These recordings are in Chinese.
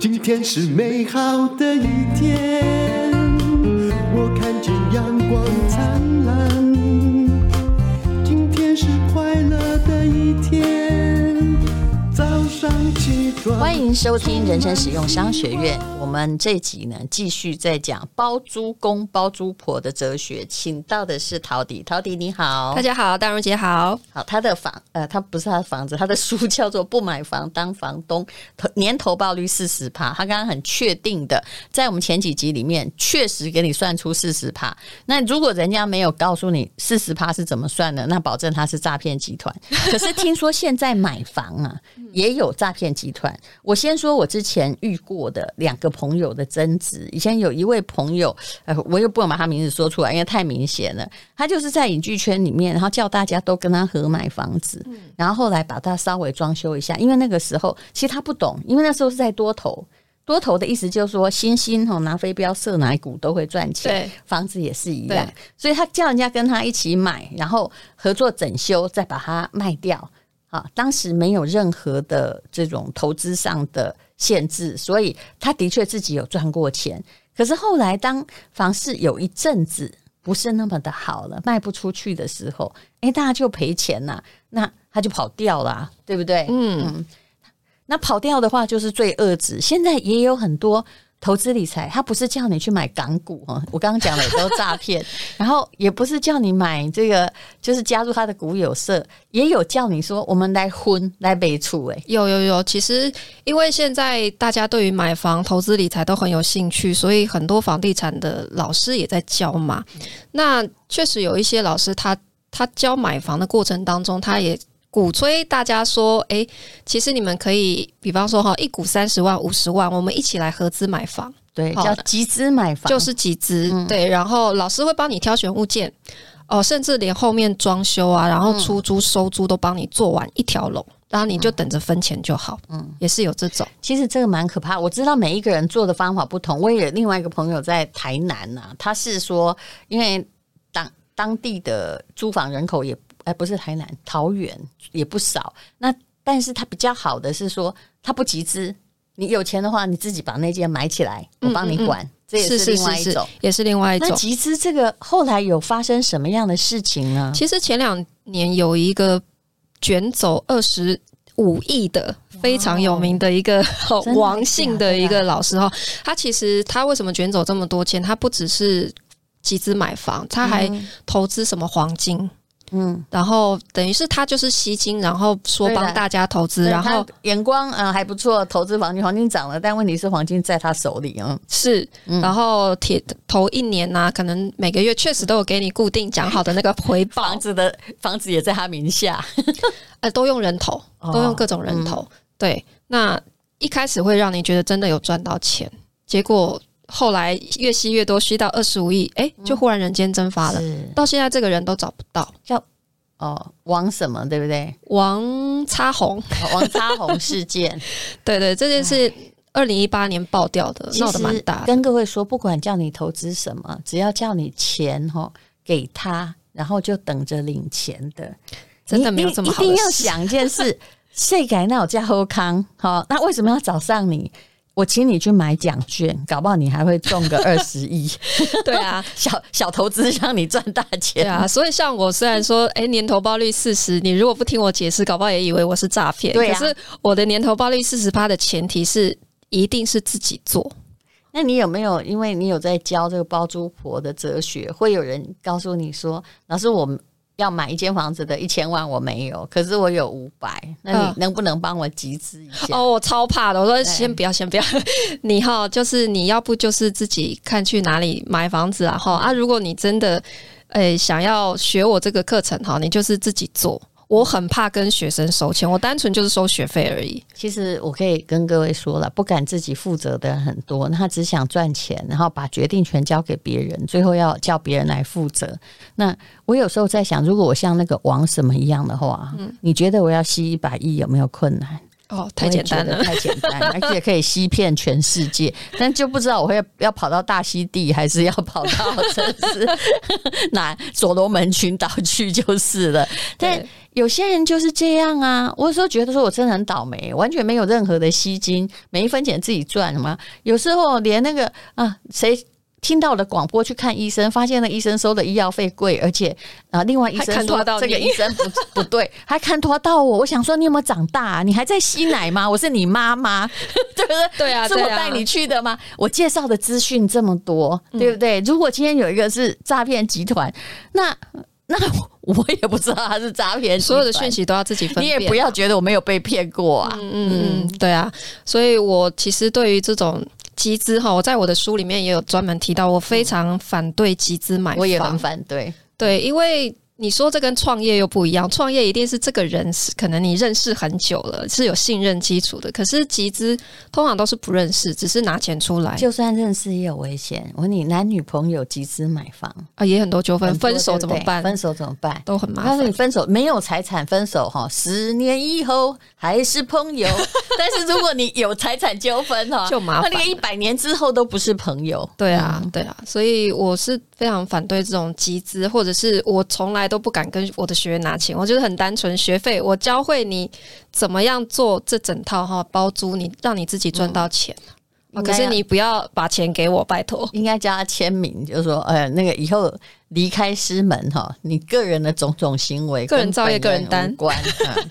今天是美好的一天，我看见阳光灿烂。欢迎收听人生使用商学院。我们这集呢，继续在讲包租公包租婆的哲学，请到的是陶迪。陶迪你好，大家好，大荣姐好。好，他的房呃，他不是他的房子，他的书叫做《不买房当房东》，年投报率四十趴。他刚刚很确定的，在我们前几集里面，确实给你算出四十趴。那如果人家没有告诉你四十趴是怎么算的，那保证他是诈骗集团。可是听说现在买房啊，也有诈骗集团。我先说我之前遇过的两个。朋友的争执，以前有一位朋友，呃，我又不能把他名字说出来，因为太明显了。他就是在影剧圈里面，然后叫大家都跟他合买房子，然后后来把他稍微装修一下，因为那个时候其实他不懂，因为那时候是在多头，多头的意思就是说，星星吼拿飞镖射哪一股都会赚钱，房子也是一样，所以他叫人家跟他一起买，然后合作整修，再把它卖掉。啊，当时没有任何的这种投资上的限制，所以他的确自己有赚过钱。可是后来，当房市有一阵子不是那么的好了，卖不出去的时候，诶，大家就赔钱呐，那他就跑掉了，对不对？嗯，嗯，那跑掉的话就是最恶质。现在也有很多。投资理财，他不是叫你去买港股哈，我刚刚讲的也都诈骗。然后也不是叫你买这个，就是加入他的股友社，也有叫你说我们来混来备处。哎，有有有，其实因为现在大家对于买房、投资理财都很有兴趣，所以很多房地产的老师也在教嘛。那确实有一些老师他，他他教买房的过程当中，他也。鼓吹大家说，哎、欸，其实你们可以，比方说哈，一股三十万、五十万，我们一起来合资买房，对，叫集资买房，就是集资，嗯、对。然后老师会帮你挑选物件，哦，甚至连后面装修啊，然后出租、收租都帮你做完一条龙，然后你就等着分钱就好。嗯，也是有这种。其实这个蛮可怕，我知道每一个人做的方法不同。我也有另外一个朋友在台南呐、啊，他是说，因为当当地的租房人口也。哎，不是台南，桃园也不少。那但是它比较好的是说，它不集资。你有钱的话，你自己把那间买起来，我帮你管。嗯嗯嗯，这也是另外一种，是是是是，也是另外一种。那集资这个后来有发生什么样的事情呢？其实前两年有一个卷走二十五亿的非常有名的一个 王姓的一个老师哈，他其实他为什么卷走这么多钱？他不只是集资买房，他还投资什么黄金。嗯，然后等于是他就是吸金，然后说帮大家投资，然后眼光嗯还不错，投资黄金，黄金涨了，但问题是黄金在他手里啊，是，然后铁头一年呐、啊，可能每个月确实都有给你固定讲好的那个回报，房子的房子也在他名下，呃，都用人头，都用各种人头，哦嗯、对，那一开始会让你觉得真的有赚到钱，结果。后来越吸越多，吸到二十五亿，哎，就忽然人间蒸发了。嗯、到现在这个人都找不到，叫哦王什么对不对？王擦红，王擦红事件。对对，这件事二零一八年爆掉的，闹得蛮大。跟各位说，不管叫你投资什么，只要叫你钱哈给他，然后就等着领钱的，真的没有这么好。一定要想一件事，谁敢那有家后康？好，那为什么要找上你？我请你去买奖券，搞不好你还会中个二十亿。对啊，小小投资让你赚大钱。对啊，所以像我虽然说，哎，年投报率四十，你如果不听我解释，搞不好也以为我是诈骗。对啊，可是我的年投报率四十趴的前提是，一定是自己做。那你有没有？因为你有在教这个包租婆的哲学，会有人告诉你说，老师，我们。要买一间房子的一千万我没有，可是我有五百，那你能不能帮我集资一下？哦，我超怕的，我说先不要，先不要。你哈，就是你要不就是自己看去哪里买房子啊哈啊！如果你真的诶、欸、想要学我这个课程哈，你就是自己做。我很怕跟学生收钱，我单纯就是收学费而已。其实我可以跟各位说了，不敢自己负责的人很多，那他只想赚钱，然后把决定权交给别人，最后要叫别人来负责。那我有时候在想，如果我像那个王什么一样的话，嗯，你觉得我要吸一百亿有没有困难？哦，太简单了，太简单，而且可以吸骗全世界，但就不知道我会要跑到大溪地，还是要跑到城市 哪所罗门群岛去就是了。但有些人就是这样啊，我有时候觉得说我真的很倒霉，完全没有任何的吸金，每一分钱自己赚什么？有时候连那个啊，谁？听到了广播去看医生，发现了医生收的医药费贵，而且啊，另外医生说这个医生不不对，还看拖到我。我想说，你有没有长大啊？你还在吸奶吗？我是你妈妈，对不对？对啊，是我带你去的吗？我介绍的资讯这么多，对不对？如果今天有一个是诈骗集团，那那 我也不知道他是诈骗，所有的讯息都要自己分辨。你也不要觉得我没有被骗过啊。嗯嗯嗯，对啊。所以我其实对于这种。集资哈，我在我的书里面也有专门提到，我非常反对集资买房，我也很反对，对，因为。你说这跟创业又不一样，创业一定是这个人是可能你认识很久了，是有信任基础的。可是集资通常都是不认识，只是拿钱出来。就算认识也有危险。我问你，男女朋友集资买房啊，也很多纠纷，分手怎么办？分手怎么办？都很麻烦。告诉你，分手没有财产分手哈，十年以后还是朋友。但是如果你有财产纠纷哈，就麻烦。那个一百年之后都不是朋友。对啊，对啊，所以我是非常反对这种集资，或者是我从来。都不敢跟我的学员拿钱，我觉得很单纯，学费我教会你怎么样做这整套哈包租，你让你自己赚到钱，嗯、可是你不要把钱给我，拜托。应该叫他签名，就是说，呃，那个以后离开师门哈，你个人的种种行为，个人造业，个人担。关、嗯。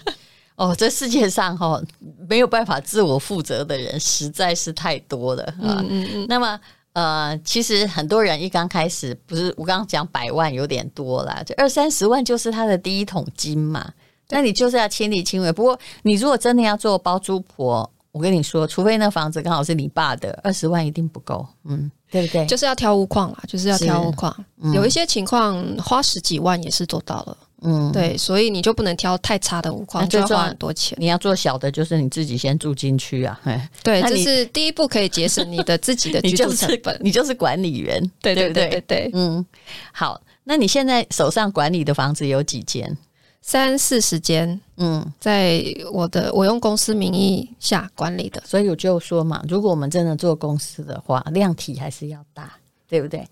哦，这世界上哈没有办法自我负责的人实在是太多了啊。嗯嗯嗯。那么。呃，其实很多人一刚开始不是我刚刚讲百万有点多啦，就二三十万就是他的第一桶金嘛。那你就是要亲力亲为。不过你如果真的要做包租婆，我跟你说，除非那房子刚好是你爸的，二十万一定不够。嗯，对不对？就是要挑屋况啦，就是要挑屋况。嗯、有一些情况花十几万也是做到了。嗯，对，所以你就不能挑太差的屋况，就要花很多钱。你要做小的，就是你自己先住进去啊。对，这是第一步，可以节省你的自己的 居住成本。你就是管理员，对对对对对。嗯，好，那你现在手上管理的房子有几间？三四十间。嗯，在我的我用公司名义下管理的，所以我就说嘛，如果我们真的做公司的话，量体还是要大，对不对？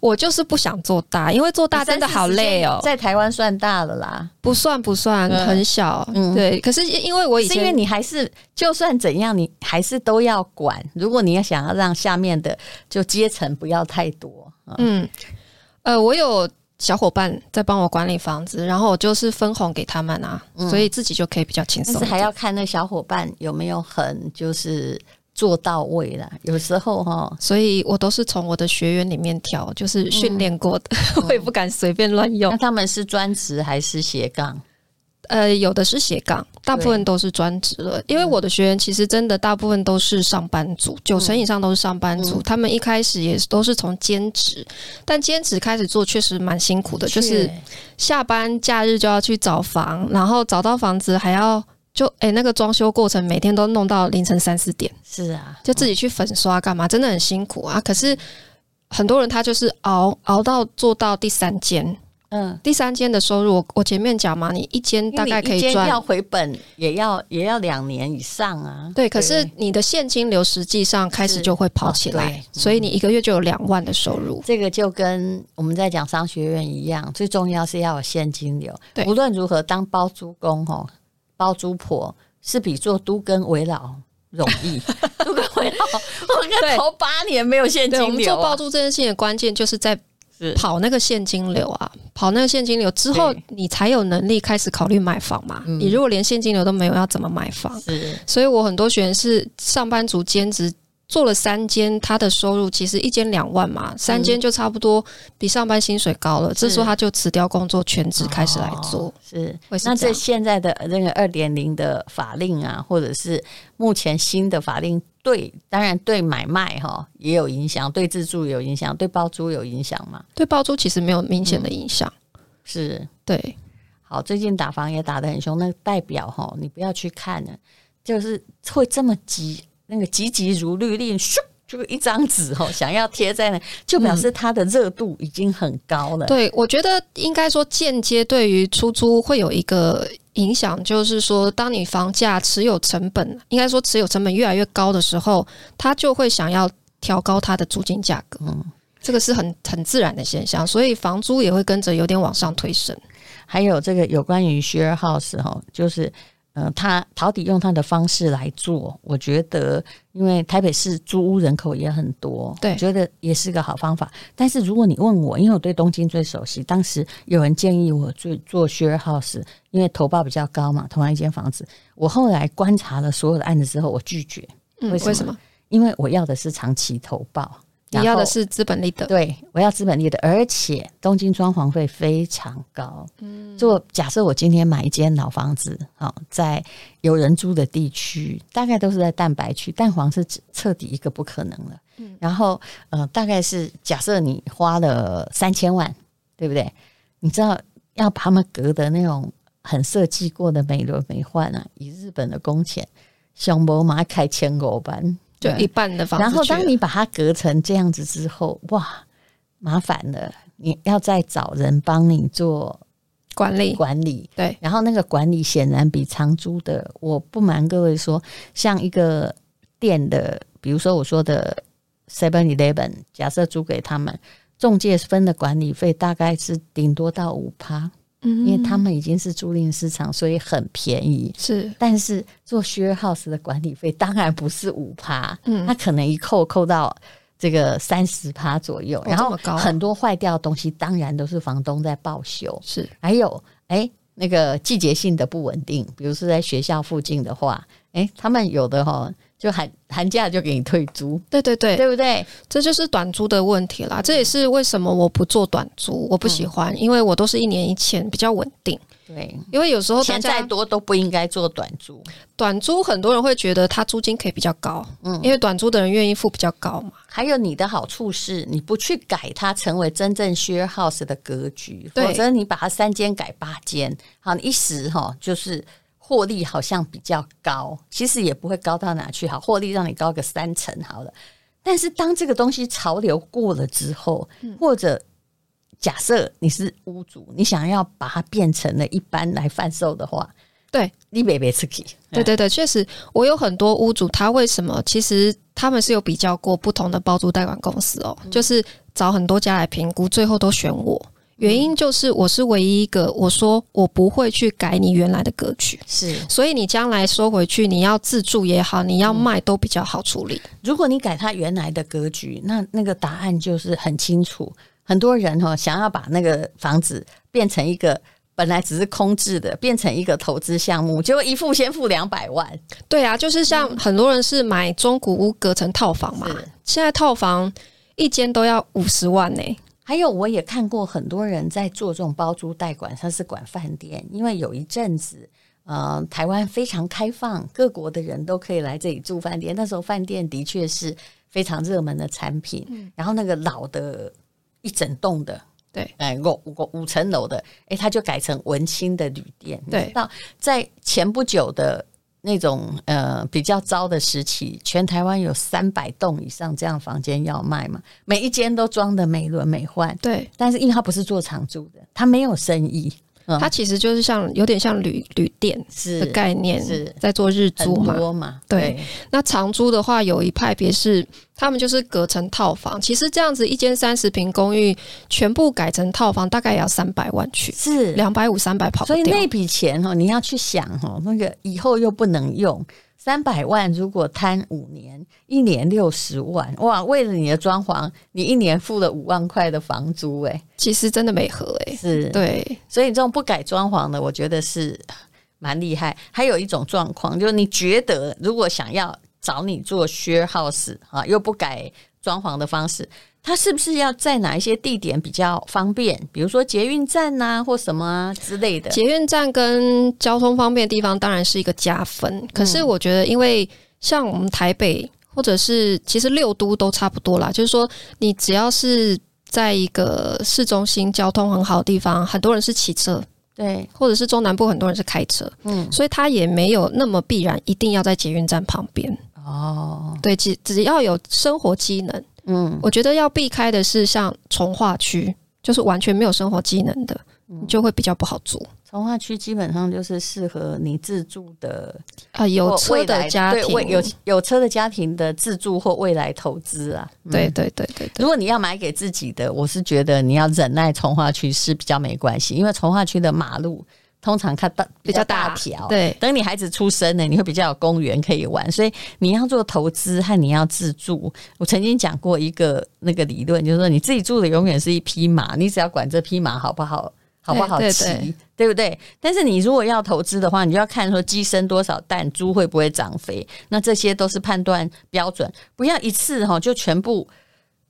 我就是不想做大，因为做大真的好累哦。在台湾算大了啦，不算不算，很小。嗯，对。可是因为我以前，是因为你还是就算怎样，你还是都要管。如果你要想要让下面的就阶层不要太多，嗯，呃，我有小伙伴在帮我管理房子，然后我就是分红给他们啊，所以自己就可以比较轻松。但是还要看那小伙伴有没有很就是。做到位了，有时候哈，所以我都是从我的学员里面挑，就是训练过的，嗯、我也不敢随便乱用。那他们是专职还是斜杠？呃，有的是斜杠，大部分都是专职了。因为我的学员其实真的大部分都是上班族，九成以上都是上班族。嗯、他们一开始也都是从兼职，但兼职开始做确实蛮辛苦的，就是下班假日就要去找房，然后找到房子还要。就哎、欸，那个装修过程每天都弄到凌晨三四点，是啊，就自己去粉刷干嘛，真的很辛苦啊。可是很多人他就是熬熬到做到第三间，嗯，第三间的收入，我我前面讲嘛，你一间大概可以赚，要回本也要也要两年以上啊。对，可是你的现金流实际上开始就会跑起来，哦、所以你一个月就有两万的收入。这个就跟我们在讲商学院一样，最重要是要有现金流。对，无论如何当包租公吼。包租婆是比做都跟为老容易，都跟为老，我跟头八年没有现金流。我们做包租这件事情的关键就是在跑那个现金流啊，跑那个现金流之后，你才有能力开始考虑买房嘛。你如果连现金流都没有，要怎么买房？所以我很多学员是上班族兼职。做了三间，他的收入其实一间两万嘛，三间就差不多比上班薪水高了。嗯、这时候他就辞掉工作，全职开始来做。哦、是，那这现在的那个二点零的法令啊，或者是目前新的法令，对，当然对买卖哈也有影响，对自住有影响，对包租有影响嘛？对包租其实没有明显的影响。嗯、是对，好，最近打房也打得很凶，那代表哈，你不要去看了，就是会这么急。那个急急如律令，咻，就一张纸哦，想要贴在那，就表示它的热度已经很高了。嗯、对，我觉得应该说间接对于出租会有一个影响就是说，当你房价持有成本，应该说持有成本越来越高的时候，他就会想要调高他的租金价格。嗯，这个是很很自然的现象，所以房租也会跟着有点往上推升。还有这个有关于 share house 哈，就是。呃，他陶迪用他的方式来做，我觉得，因为台北市租屋人口也很多，对，我觉得也是个好方法。但是如果你问我，因为我对东京最熟悉，当时有人建议我做做 share house，因为投报比较高嘛，同样一间房子。我后来观察了所有的案子之后，我拒绝。嗯，为什么？为什么？因为我要的是长期投报。你要的是资本利得，对，我要资本利得，而且东京装潢费非常高。嗯，就假设我今天买一间老房子，好，在有人住的地区，大概都是在蛋白区，蛋黄是彻底一个不可能了。嗯，然后呃，大概是假设你花了三千万，对不对？你知道要把他们隔的那种很设计过的美轮美奂啊，以日本的工钱，像博马开千五班。就一半的房子，然后当你把它隔成这样子之后，哇，麻烦了！你要再找人帮你做管理管理，对。然后那个管理显然比长租的，我不瞒各位说，像一个店的，比如说我说的 Seven Eleven，假设租给他们，中介分的管理费大概是顶多到五趴。嗯，因为他们已经是租赁市场，所以很便宜。是，但是做 share house 的管理费当然不是五趴，嗯，他可能一扣扣到这个三十趴左右。然后很多坏掉的东西，当然都是房东在报修。是，还有哎，那个季节性的不稳定，比如说在学校附近的话，哎，他们有的哈。就寒寒假就给你退租，对对对，对不对？这就是短租的问题啦。这也是为什么我不做短租，我不喜欢，嗯、因为我都是一年一签，比较稳定。对，因为有时候钱再多都不应该做短租。短租很多人会觉得它租金可以比较高，嗯，因为短租的人愿意付比较高嘛。还有你的好处是你不去改它成为真正 share house 的格局，否则你把它三间改八间，好，你一时哈就是。获利好像比较高，其实也不会高到哪去。好，获利让你高个三成好了。但是当这个东西潮流过了之后，嗯、或者假设你是屋主，你想要把它变成了一般来贩售的话，对，你别别吃气。对对对，确实，我有很多屋主，他为什么？其实他们是有比较过不同的包租代管公司哦，嗯、就是找很多家来评估，最后都选我。原因就是我是唯一一个，我说我不会去改你原来的格局，是，所以你将来收回去，你要自住也好，你要卖都比较好处理。如果你改他原来的格局，那那个答案就是很清楚。很多人哈想要把那个房子变成一个本来只是空置的，变成一个投资项目，结果一付先付两百万。对啊，就是像很多人是买中古屋隔成套房嘛，现在套房一间都要五十万呢、欸。还有，我也看过很多人在做这种包租代管，他是管饭店，因为有一阵子，呃，台湾非常开放，各国的人都可以来这里住饭店。那时候饭店的确是非常热门的产品。嗯、然后那个老的一整栋的，对，哎，五五五层楼的，哎，他就改成文青的旅店。对，到在前不久的。那种呃比较糟的时期，全台湾有三百栋以上这样房间要卖嘛，每一间都装的美轮美奂。对，但是因为它不是做长租的，它没有生意。它其实就是像有点像旅旅店的概念，是在做日租嘛。嘛对，对那长租的话，有一派别是他们就是隔成套房。其实这样子一间三十平公寓，全部改成套房，大概也要三百万去，是两百五三百跑。所以那笔钱哈，你要去想哈，那个以后又不能用。三百万如果摊五年，一年六十万，哇！为了你的装潢，你一年付了五万块的房租，欸，哎，其实真的没合，哎，是对，所以这种不改装潢的，我觉得是蛮厉害。还有一种状况，就是你觉得如果想要找你做 share house 啊，又不改装潢的方式。他是不是要在哪一些地点比较方便？比如说捷运站呐、啊，或什么啊之类的。捷运站跟交通方便的地方当然是一个加分。可是我觉得，因为像我们台北或者是其实六都都差不多啦，就是说你只要是在一个市中心交通很好的地方，很多人是骑车，对，或者是中南部很多人是开车，嗯，所以他也没有那么必然一定要在捷运站旁边哦。对，只只要有生活机能。嗯，我觉得要避开的是像从化区，就是完全没有生活技能的，嗯、就会比较不好租。从化区基本上就是适合你自住的啊，有车的家庭，对，有有车的家庭的自住或未来投资啊。对对对对，对，如果你要买给自己的，我是觉得你要忍耐从化区是比较没关系，因为从化区的马路通常看大比较大条。对，等你孩子出生呢，你会比较有公园可以玩。所以你要做投资和你要自住，我曾经讲过一个那个理论，就是说你自己住的永远是一匹马，你只要管这匹马好不好。好不好骑，对，对不对？但是你如果要投资的话，你就要看说鸡生多少蛋，猪会不会长肥，那这些都是判断标准。不要一次哈就全部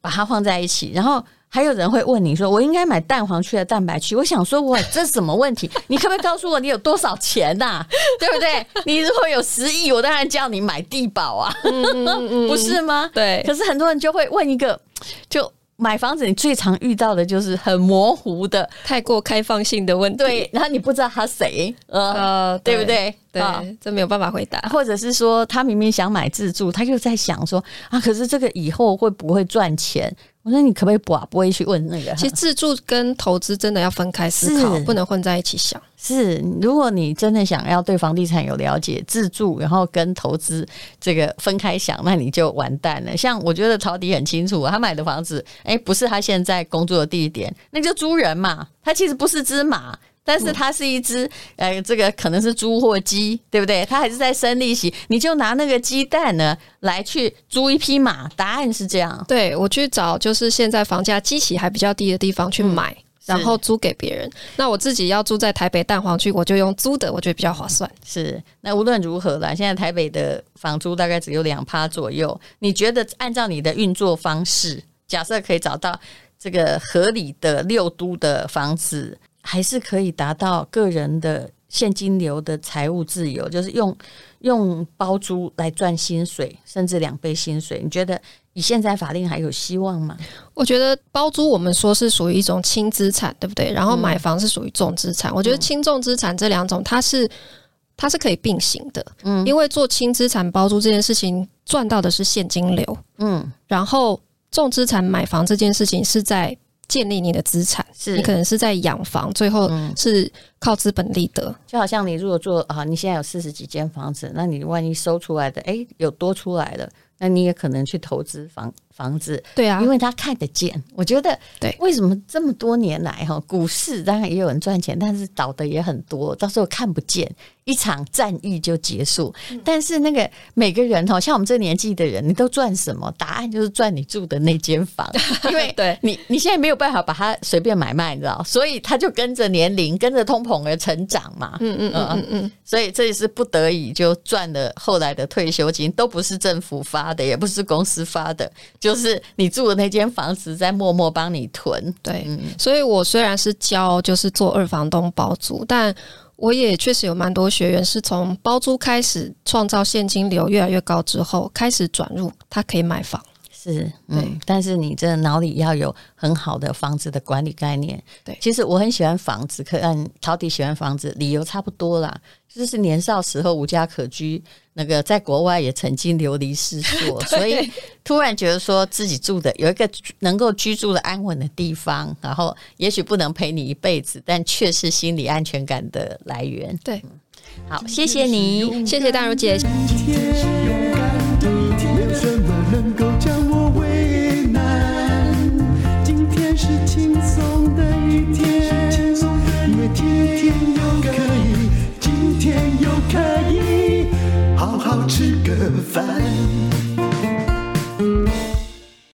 把它放在一起。然后还有人会问你说：“我应该买蛋黄区的蛋白区？”我想说，我这是什么问题？你可不可以告诉我你有多少钱呐、啊？对不对？你如果有十亿，我当然叫你买地保啊，不是吗？对。可是很多人就会问一个，就。买房子，你最常遇到的就是很模糊的、太过开放性的问题。对，然后你不知道他谁，呃，对不对？对，这没有办法回答。或者是说，他明明想买自住，他就在想说啊，可是这个以后会不会赚钱？我说你可不可以不啊不会去问那个？其实自住跟投资真的要分开思考，不能混在一起想。是，如果你真的想要对房地产有了解，自住然后跟投资这个分开想，那你就完蛋了。像我觉得陶迪很清楚，他买的房子，哎，不是他现在工作的地点，那就租人嘛。他其实不是只马。但是它是一只，呃，这个可能是猪或鸡，对不对？它还是在生利息，你就拿那个鸡蛋呢来去租一匹马。答案是这样。对，我去找就是现在房价基期还比较低的地方去买，嗯、然后租给别人。那我自己要住在台北蛋黄区，我就用租的，我觉得比较划算。是。那无论如何啦，现在台北的房租大概只有两趴左右。你觉得按照你的运作方式，假设可以找到这个合理的六都的房子？还是可以达到个人的现金流的财务自由，就是用用包租来赚薪水，甚至两倍薪水。你觉得以现在法令还有希望吗？我觉得包租我们说是属于一种轻资产，对不对？然后买房是属于重资产。嗯、我觉得轻重资产这两种它是它是可以并行的，嗯，因为做轻资产包租这件事情赚到的是现金流，嗯，然后重资产买房这件事情是在。建立你的资产，是你可能是在养房，最后是靠资本利得。就好像你如果做啊，你现在有四十几间房子，那你万一收出来的，哎，有多出来了，那你也可能去投资房房子。对啊，因为他看得见。我觉得，对，为什么这么多年来哈，股市当然也有人赚钱，但是倒的也很多，到时候看不见。一场战役就结束，但是那个每个人哈，像我们这年纪的人，你都赚什么？答案就是赚你住的那间房，因为对。你你现在没有办法把它随便买卖，你知道，所以它就跟着年龄、跟着通膨而成长嘛。嗯嗯嗯嗯嗯，所以这也是不得已就赚了后来的退休金，都不是政府发的，也不是公司发的，就是你住的那间房子在默默帮你囤。对，所以我虽然是教就是做二房东包租，但我也确实有蛮多学员是从包租开始创造现金流越来越高之后，开始转入他可以买房。是，嗯，但是你这脑里要有很好的房子的管理概念。对，其实我很喜欢房子，可嗯，陶迪喜欢房子，理由差不多啦。就是年少时候无家可居，那个在国外也曾经流离失所，所以突然觉得说自己住的有一个能够居住的安稳的地方，然后也许不能陪你一辈子，但却是心理安全感的来源。对，好，谢谢你，谢谢大如姐。烦。